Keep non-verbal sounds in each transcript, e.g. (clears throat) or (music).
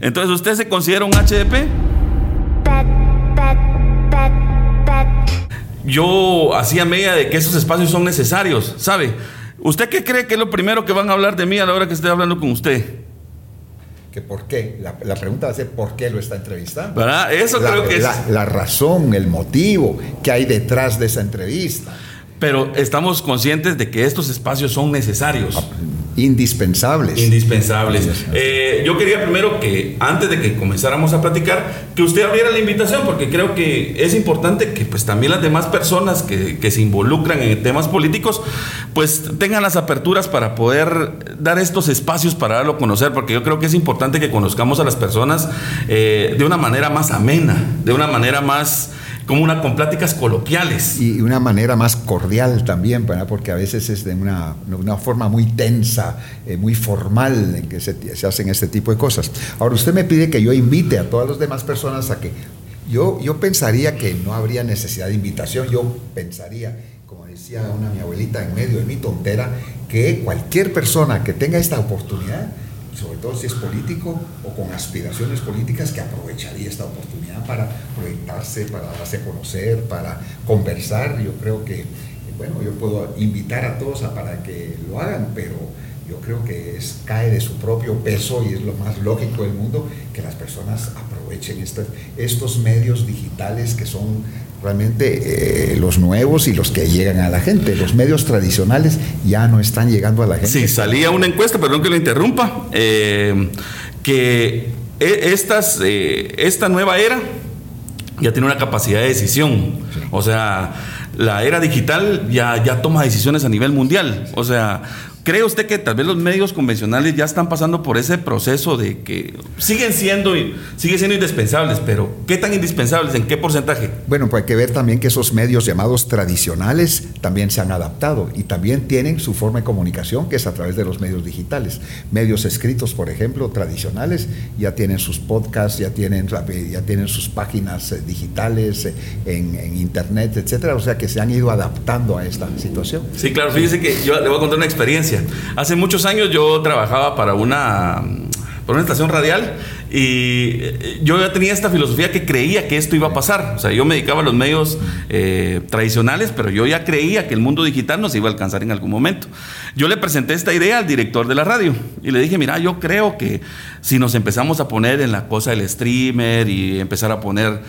Entonces, ¿usted se considera un HDP? Yo hacía media de que esos espacios son necesarios, ¿sabe? ¿Usted qué cree que es lo primero que van a hablar de mí a la hora que estoy hablando con usted? que por qué. La, pregunta va a ser por qué lo está entrevistando. ¿Verdad? Eso creo que es. La razón, el motivo que hay detrás de esa entrevista. Pero estamos conscientes de que estos espacios son necesarios. Indispensables. Indispensables. Eh, yo quería primero que, antes de que comenzáramos a platicar, que usted abriera la invitación, porque creo que es importante que pues también las demás personas que, que se involucran en temas políticos, pues tengan las aperturas para poder dar estos espacios para darlo a conocer, porque yo creo que es importante que conozcamos a las personas eh, de una manera más amena, de una manera más como una con pláticas coloquiales. Y una manera más cordial también, porque a veces es de una, una forma muy tensa, eh, muy formal en que se, se, hacen este tipo de cosas. Ahora, usted me pide que yo invite a todas las demás personas a que... Yo, yo pensaría que no habría necesidad de invitación, yo pensaría, como decía una mi abuelita en medio de mi tontera, que cualquier persona que tenga esta oportunidad sobre todo si es político o con aspiraciones políticas, que aprovecharía esta oportunidad para proyectarse, para darse a conocer, para conversar. Yo creo que, bueno, yo puedo invitar a todos para que lo hagan, pero yo creo que es, cae de su propio peso y es lo más lógico del mundo que las personas aprovechen estos medios digitales que son realmente eh, los nuevos y los que llegan a la gente. Los medios tradicionales ya no están llegando a la gente. Sí, salía una encuesta, perdón que lo interrumpa, eh, que e, estas, eh, esta nueva era ya tiene una capacidad de decisión. O sea, la era digital ya, ya toma decisiones a nivel mundial. O sea, ¿Cree usted que tal vez los medios convencionales ya están pasando por ese proceso de que siguen siendo, siguen siendo indispensables, pero qué tan indispensables, en qué porcentaje? Bueno, pues hay que ver también que esos medios llamados tradicionales también se han adaptado y también tienen su forma de comunicación que es a través de los medios digitales. Medios escritos, por ejemplo, tradicionales, ya tienen sus podcasts, ya tienen, ya tienen sus páginas eh, digitales eh, en, en internet, etcétera, o sea que se han ido adaptando a esta situación. Sí, claro, fíjese que yo le voy a contar una experiencia Hace muchos años yo trabajaba para una, una estación radial y eh, yo ya tenía esta filosofía que creía que esto iba a pasar. O sea, yo me dedicaba a los medios eh, tradicionales, pero yo ya creía que el mundo digital nos iba a alcanzar en algún momento. Yo le presenté esta idea al director de la radio y le dije, mira, yo creo que si nos empezamos a poner en la cosa del streamer y empezar a poner...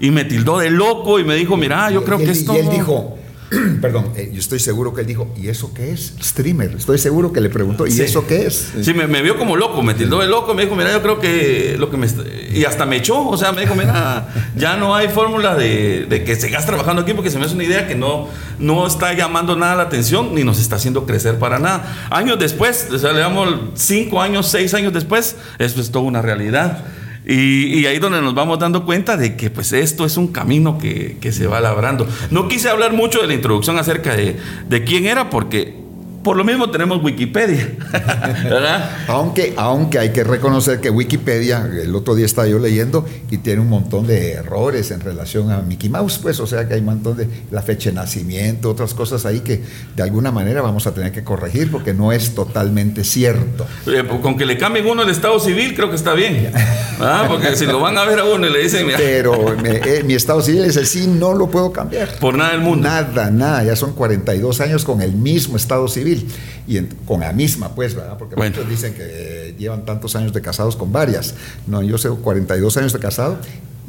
Y me tildó de loco y me dijo, mira, yo creo que esto... Y él dijo, (clears throat) perdón, eh, yo estoy seguro que él dijo, ¿y eso qué es? Streamer. Estoy seguro que le preguntó, ¿y eso qué es? Sí, me, vio como loco, me tildó de loco, me dijo, mira, yo creo que lo que me... Y hasta me echó, o sea, me dijo, mira, ya no hay fórmula de, que sigas trabajando aquí porque se me hace una idea que no, no está llamando nada la atención ni nos está haciendo crecer para nada. Años después, o sea, le damos cinco años, seis años después, eso es toda una realidad. Y, ahí donde nos vamos dando cuenta de que pues esto es un camino que, que, se va labrando. No quise hablar mucho de la introducción acerca de, de quién era porque por lo mismo tenemos Wikipedia, (laughs) ¿verdad? aunque, aunque hay que reconocer que Wikipedia, el otro día estaba yo leyendo y tiene un montón de errores en relación a Mickey Mouse, pues, o sea que hay un montón de la fecha de nacimiento, otras cosas ahí que de alguna manera vamos a tener que corregir porque no es totalmente cierto. Eh, con que le cambien uno el estado civil, creo que está bien. ¿Ah? Porque si lo van a ver a uno y le dicen. Pero eh, mi estado civil es así, no lo puedo cambiar. Por nada del mundo. Nada, nada, ya son 42 años con el mismo estado civil y con la misma, pues, ¿verdad? Porque muchos dicen que llevan tantos años de casados con varias. No, yo sé 42 años de casado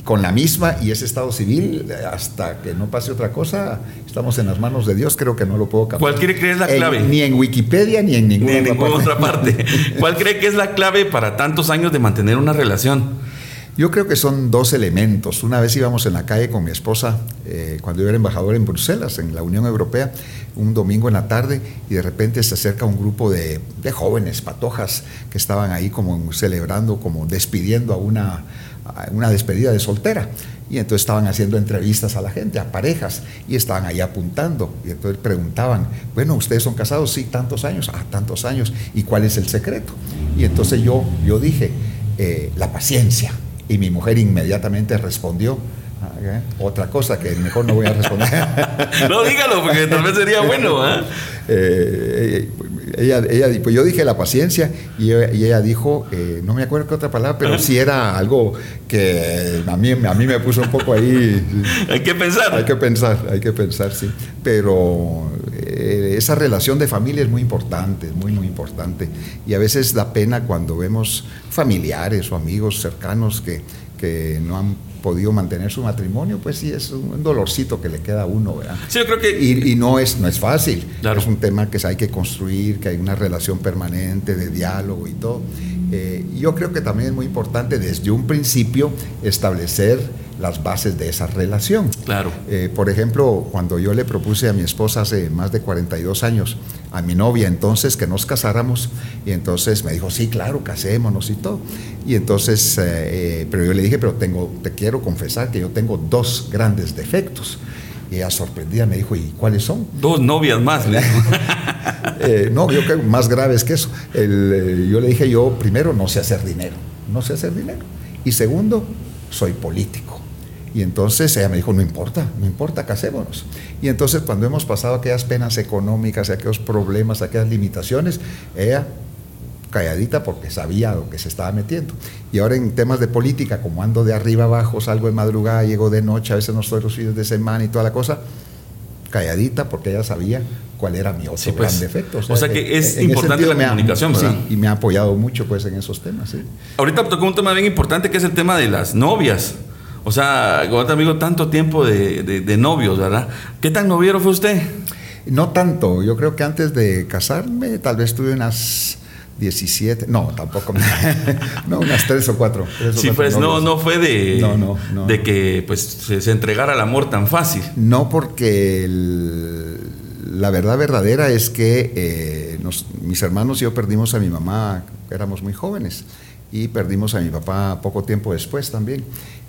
con la misma y ese estado civil, hasta que no pase otra cosa, estamos en las manos de Dios, creo que no lo puedo cambiar. ¿Cuál cree que es la clave? ni en Wikipedia ni en ninguna, otra, parte. (laughs) ¿Cuál cree que es la clave para tantos años de mantener una relación? Yo creo que son dos elementos. Una vez íbamos en la calle con mi esposa, eh, cuando yo era embajador en Bruselas, en la Unión Europea, un domingo en la tarde, y de repente se acerca un grupo de, jóvenes patojas que estaban ahí como celebrando, como despidiendo a una, una despedida de soltera. Y entonces estaban haciendo entrevistas a la gente, a parejas, y estaban ahí apuntando. Y entonces preguntaban, bueno, ¿ustedes son casados? Sí, tantos años. Ah, tantos años. ¿Y cuál es el secreto? Y entonces yo, yo dije, eh, la paciencia y mi mujer inmediatamente respondió, ah, otra cosa que mejor no voy a responder. (laughs) no, dígalo, porque tal vez sería bueno. (laughs) ¿eh? Eh, ella, ella, pues yo dije la paciencia y ella, dijo, eh, no me acuerdo qué otra palabra, pero sí era algo que a mí, a mí me puso un poco ahí. (laughs) hay que pensar. Hay que pensar, hay que pensar, sí. Pero eh, esa relación de familia es muy importante, muy, muy importante. Y a veces da pena cuando vemos familiares o amigos cercanos que, que no han podido mantener su matrimonio, pues sí es un dolorcito que le queda a uno, ¿verdad? Sí, yo creo que... Y, no, es, no es fácil, es un tema que hay que construir, que hay una relación permanente de diálogo y todo. Eh, yo creo que también es muy importante desde un principio establecer las bases de esa relación. Claro. Eh, por ejemplo, cuando yo le propuse a mi esposa hace más de 42 años, a mi novia entonces, que nos casáramos, y entonces me dijo, sí, claro, casémonos y todo. Y entonces, eh, pero yo le dije, pero tengo, te quiero confesar que yo tengo dos grandes defectos. Y ella sorprendida me dijo, ¿y cuáles son? Dos novias más. (laughs) (laughs) Eh, no, yo creo que más grave es que eso. El, yo le dije, yo primero no sé hacer dinero, no sé hacer dinero. Y segundo, soy político. Y entonces ella me dijo, no importa, no importa, casémonos. Y entonces cuando hemos pasado aquellas penas económicas, aquellos problemas, aquellas limitaciones, ella calladita porque sabía lo que se estaba metiendo. Y ahora en temas de política, como ando de arriba abajo, salgo de madrugada, llego de noche, a veces no estoy los fines de semana y toda la cosa, calladita porque ella sabía cuál era mi otro pues. gran defecto. O sea, que es importante la comunicación, ¿verdad? Sí, y me ha apoyado mucho pues en esos temas. Sí. Ahorita tocó un tema bien importante que es el tema de las novias. O sea, con amigo, tanto tiempo de, novios, ¿verdad? ¿Qué tan noviero fue usted? No tanto. Yo creo que antes de casarme, tal vez tuve unas 17, no, tampoco, (laughs) no, unas 3 o 4. sí, pues no, no fue de, de que pues, se, entregara al amor tan fácil. No, porque la verdad verdadera es que eh, mis hermanos y yo perdimos a mi mamá, éramos muy jóvenes, y perdimos a mi papá poco tiempo después también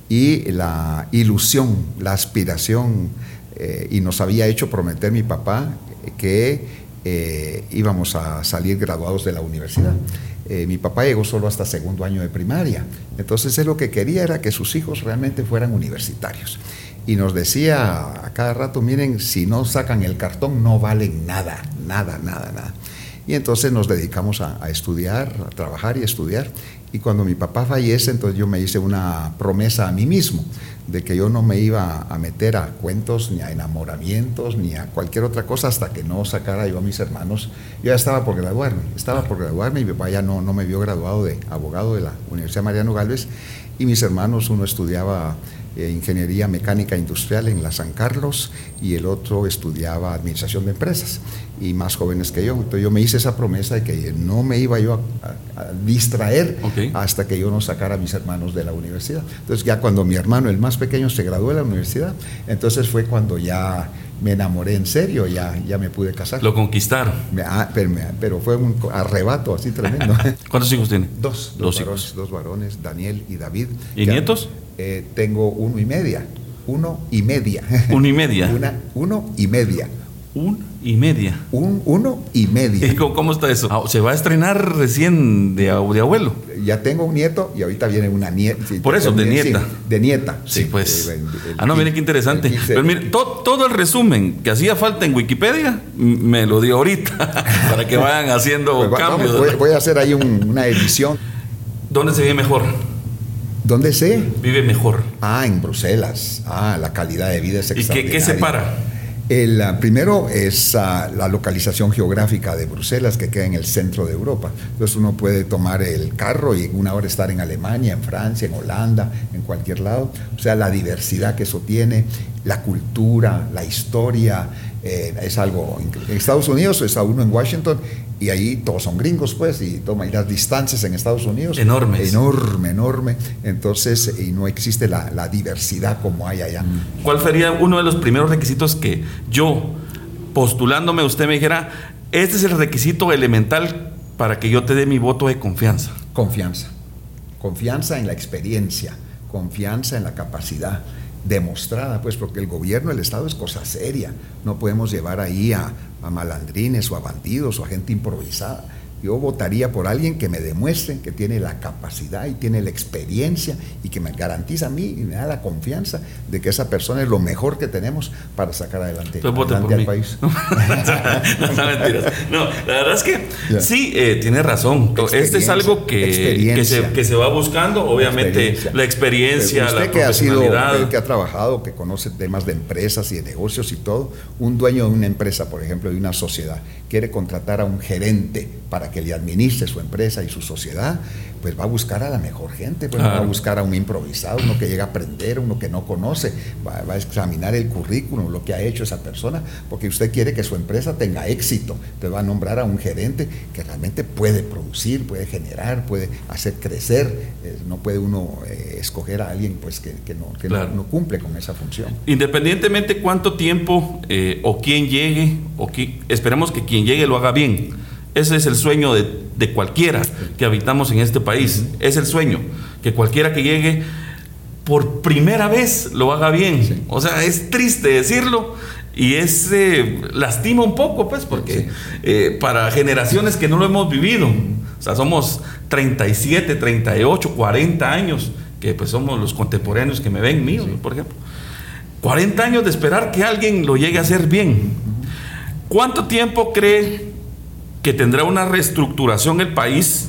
y la ilusión, la aspiración, eh, y nos había hecho prometer mi papá que eh, íbamos a salir graduados de la universidad. Mi papá llegó solo hasta segundo año de primaria, entonces él lo que quería era que sus hijos realmente fueran universitarios. Y nos decía a cada rato, miren, si no sacan el cartón no valen nada, nada, nada, nada. Y entonces nos dedicamos a, estudiar, a trabajar y estudiar. Y cuando mi papá fallece, entonces yo me hice una promesa a mí mismo de que yo no me iba a meter a cuentos, ni a enamoramientos, ni a cualquier otra cosa hasta que no sacara yo a mis hermanos. Yo ya estaba por graduarme, estaba por graduarme y mi papá ya no, no me vio graduado de abogado de la Universidad Mariano Galvez y mis hermanos, uno estudiaba eh, ingeniería mecánica industrial en la San Carlos y el otro estudiaba administración de empresas y más jóvenes que yo. Entonces yo me hice esa promesa de que no me iba yo a, distraer hasta que yo no sacara a mis hermanos de la universidad. Entonces ya cuando mi hermano, el más pequeño, se graduó de la universidad, entonces fue cuando ya me enamoré en serio, ya, ya me pude casar. Lo conquistaron. Ah, pero, fue un arrebato así tremendo. (laughs) ¿Cuántos hijos tiene? Dos, dos, varones, dos varones, Daniel y David. ¿Y nietos? Eh, tengo uno y media. Uno y media. (laughs) Uno y media. Una, uno y media. Un y media. Un, uno y media. (laughs) cómo, está eso? Ah, ¿Se va a estrenar recién de, de, abuelo? Ya tengo un nieto y ahorita viene una nieta. Por eso, de nieta. de nieta. Sí, pues. ah, no, mire qué interesante. Pero mire, todo, el resumen que hacía falta en Wikipedia me lo dio ahorita (laughs) para que vayan haciendo pues cambios. voy, a hacer ahí una edición. ¿Dónde se ve mejor? ¿Dónde se? Vive mejor. Ah, en Bruselas. Ah, la calidad de vida es extraordinaria. ¿Y qué, qué separa? El ah, primero es ah, la localización geográfica de Bruselas, que queda en el centro de Europa. Entonces uno puede tomar el carro y en una hora estar en Alemania, en Francia, en Holanda, en cualquier lado. O sea, la diversidad que eso tiene, la cultura, la historia, eh, es algo. En Estados Unidos está uno en Washington y ahí todos son gringos, pues, y toma, y las distancias en Estados Unidos. Enormes. Enorme, enorme. Entonces, y no existe la, la, diversidad como hay allá. ¿Cuál sería uno de los primeros requisitos que yo, postulándome, usted me dijera, este es el requisito elemental para que yo te dé mi voto de confianza? Confianza. Confianza en la experiencia, confianza en la capacidad demostrada, pues porque el gobierno, el Estado es cosa seria. No podemos llevar ahí a, a malandrines o a bandidos o a gente improvisada. Yo votaría por alguien que me demuestre que tiene la capacidad y tiene la experiencia y que me garantiza a mí y me da la confianza de que esa persona es lo mejor que tenemos para sacar adelante, adelante al país. (laughs) no, la verdad es que sí, eh, tiene razón. Este es algo que, que se, que, se, va buscando, obviamente la experiencia, usted la que ha sido, que ha trabajado, que conoce temas de empresas y de negocios y todo, un dueño de una empresa, por ejemplo, de una sociedad, quiere contratar a un gerente para que le administre su empresa y su sociedad, pues va a buscar a la mejor gente, pues va a buscar a un improvisado, uno que llega a aprender, uno que no conoce, va, a examinar el currículum, lo que ha hecho esa persona, porque usted quiere que su empresa tenga éxito, entonces va a nombrar a un gerente que realmente puede producir, puede generar, puede hacer crecer, eh, no puede uno eh, escoger a alguien pues que, no, que no, cumple con esa función. Independientemente cuánto tiempo eh, o quién llegue, o esperemos que quien llegue lo haga bien ese es el sueño de, cualquiera que habitamos en este país. Es el sueño, que cualquiera que llegue por primera vez lo haga bien. O sea, es triste decirlo y es eh, lastima un poco, pues, porque eh, para generaciones que no lo hemos vivido, o sea, somos 37, 38, 40 años, que pues somos los contemporáneos que me ven míos, por ejemplo. 40 años de esperar que alguien lo llegue a hacer bien. ¿Cuánto tiempo cree que tendrá una reestructuración el país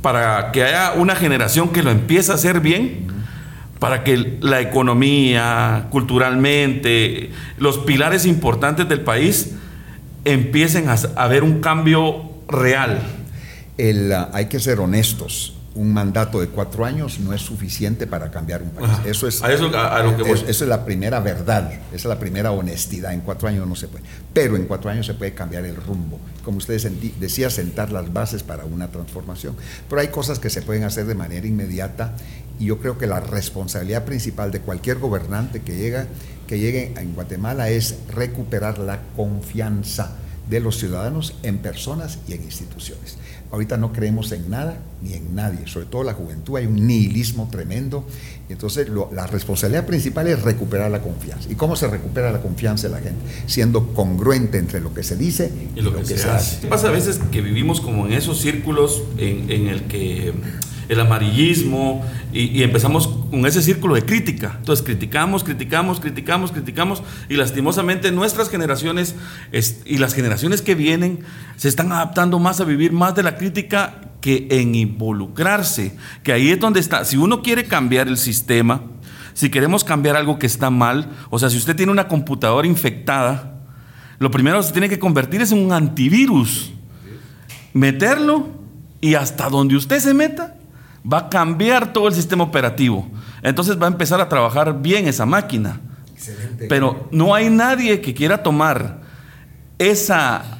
para que haya una generación que lo empiece a hacer bien, para que la economía, culturalmente, los pilares importantes del país empiecen a, ver un cambio real. Ah, hay que ser honestos un mandato de cuatro años no es suficiente para cambiar un país. Eso es, eso, es la primera verdad, esa es la primera honestidad. En cuatro años no se puede, pero en cuatro años se puede cambiar el rumbo. Como ustedes decía, sentar las bases para una transformación. Pero hay cosas que se pueden hacer de manera inmediata y yo creo que la responsabilidad principal de cualquier gobernante que llega, que llegue en Guatemala es recuperar la confianza de los ciudadanos en personas y en instituciones. Ahorita no creemos en nada ni en nadie, sobre todo la juventud, hay un nihilismo tremendo. Entonces, la responsabilidad principal es recuperar la confianza. ¿Y cómo se recupera la confianza de la gente? Siendo congruente entre lo que se dice y lo, que, se, hace. ¿Qué pasa a veces que vivimos como en esos círculos en, en el que el amarillismo y, empezamos con ese círculo de crítica. Entonces criticamos, criticamos, criticamos, criticamos y lastimosamente nuestras generaciones y las generaciones que vienen se están adaptando más a vivir más de la crítica que en involucrarse, que ahí es donde está. Si uno quiere cambiar el sistema, si queremos cambiar algo que está mal, o sea, si usted tiene una computadora infectada, lo primero que se tiene que convertir es en un antivirus, meterlo y hasta donde usted se meta, va a cambiar todo el sistema operativo. Entonces va a empezar a trabajar bien esa máquina. Pero no hay nadie que quiera tomar esa,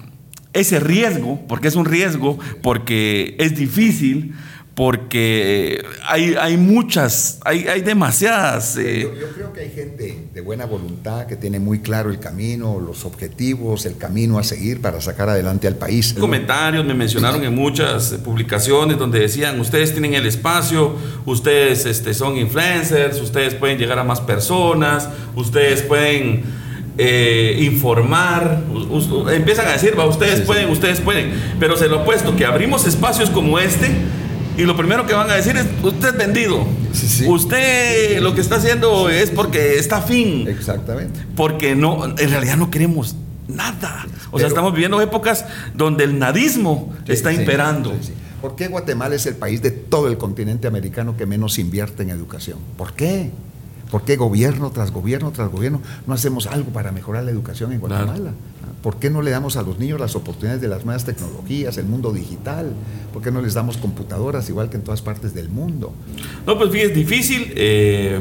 ese riesgo, porque es un riesgo, porque es difícil, porque hay, hay muchas, hay, hay demasiadas. Eh, yo, creo que hay gente de buena voluntad que tiene muy claro el camino, los objetivos, el camino a seguir para sacar adelante al país. Comentarios me mencionaron en muchas publicaciones donde decían, ustedes tienen el espacio, ustedes este, son influencers, ustedes pueden llegar a más personas, ustedes pueden... Eh, informar, empiezan a decir, va, ustedes pueden, ustedes pueden, pero se lo opuesto, que abrimos espacios como este, y lo primero que van a decir es, usted es vendido. Usted lo que está haciendo es porque está fin. Exactamente. Porque no, en realidad no queremos nada. O sea, estamos viviendo épocas donde el nadismo está imperando. ¿Por qué Guatemala es el país de todo el continente americano que menos invierte en educación? ¿Por qué? ¿Por qué gobierno tras gobierno tras gobierno no hacemos algo para mejorar la educación en Guatemala? ¿Por qué no le damos a los niños las oportunidades de las nuevas tecnologías, el mundo digital? ¿Por qué no les damos computadoras igual que en todas partes del mundo? No, pues es difícil. Eh,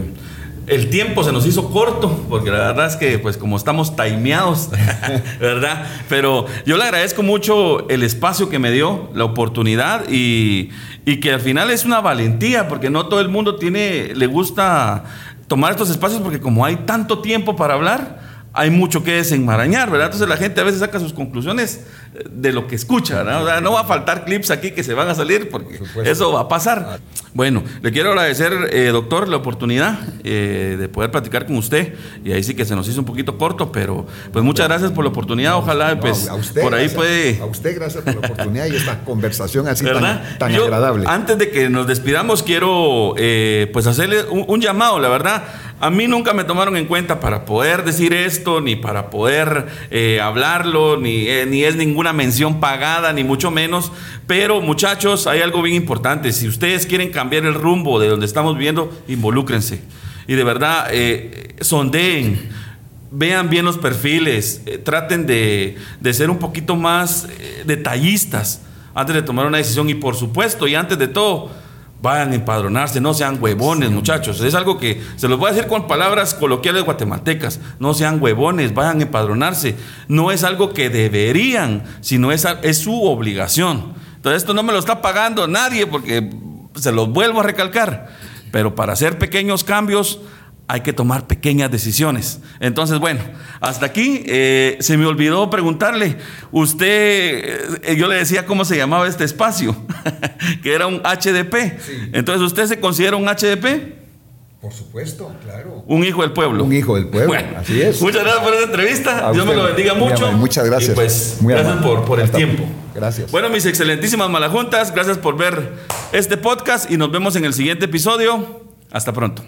el tiempo se nos hizo corto, porque la verdad es que, pues, como estamos timeados, (laughs) ¿verdad? Pero yo le agradezco mucho el espacio que me dio, la oportunidad y, y que al final es una valentía, porque no todo el mundo tiene, le gusta tomar estos espacios, porque como hay tanto tiempo para hablar, hay mucho que desenmarañar, ¿verdad? Entonces la gente a veces saca sus conclusiones eh, de lo que escucha, ¿verdad? O sea, no va a faltar clips aquí que se van a salir porque eso va a pasar. Bueno, le quiero agradecer, eh, doctor, la oportunidad eh, de poder platicar con usted. Y ahí sí que se nos hizo un poquito corto, pero pues muchas gracias por la oportunidad. Ojalá, pues, a usted, por ahí gracias, puede... A usted gracias por la oportunidad y esta conversación así ¿verdad? tan, tan Yo, agradable. Antes de que nos despidamos, quiero eh, pues hacerle un, un llamado, la verdad. A mí nunca me tomaron en cuenta para poder decir esto, ni para poder eh, hablarlo, ni, eh, ni es ninguna mención pagada, ni mucho menos. Pero muchachos, hay algo bien importante. Si ustedes quieren cambiar el rumbo de donde estamos viviendo, involúcrense. Y de verdad, eh, sondeen vean bien los perfiles, eh, traten de, de ser un poquito más detallistas antes de tomar una decisión y por supuesto, y antes de todo, vayan a empadronarse, no sean huevones muchachos. Es algo que se los voy a decir con palabras coloquiales guatemaltecas, no sean huevones, vayan a empadronarse. No es algo que deberían, sino es, es su obligación. Entonces esto no me lo está pagando nadie porque se los vuelvo a recalcar. Pero para hacer pequeños cambios hay que tomar pequeñas decisiones. Entonces, bueno, hasta aquí eh, se me olvidó preguntarle, usted, eh, yo le decía cómo se llamaba este espacio, (laughs) que era un HDP. Entonces, ¿usted se considera un HDP? Por supuesto, claro. Un hijo del pueblo. Un hijo del pueblo, Bueno, así es. Muchas gracias por esta entrevista. Dios me lo bendiga mucho. amable. Muchas gracias. Y pues, Muy gracias amable. por, por el tiempo. Gracias. Bueno, mis excelentísimas malajuntas, gracias por ver este podcast y nos vemos en el siguiente episodio. Hasta pronto.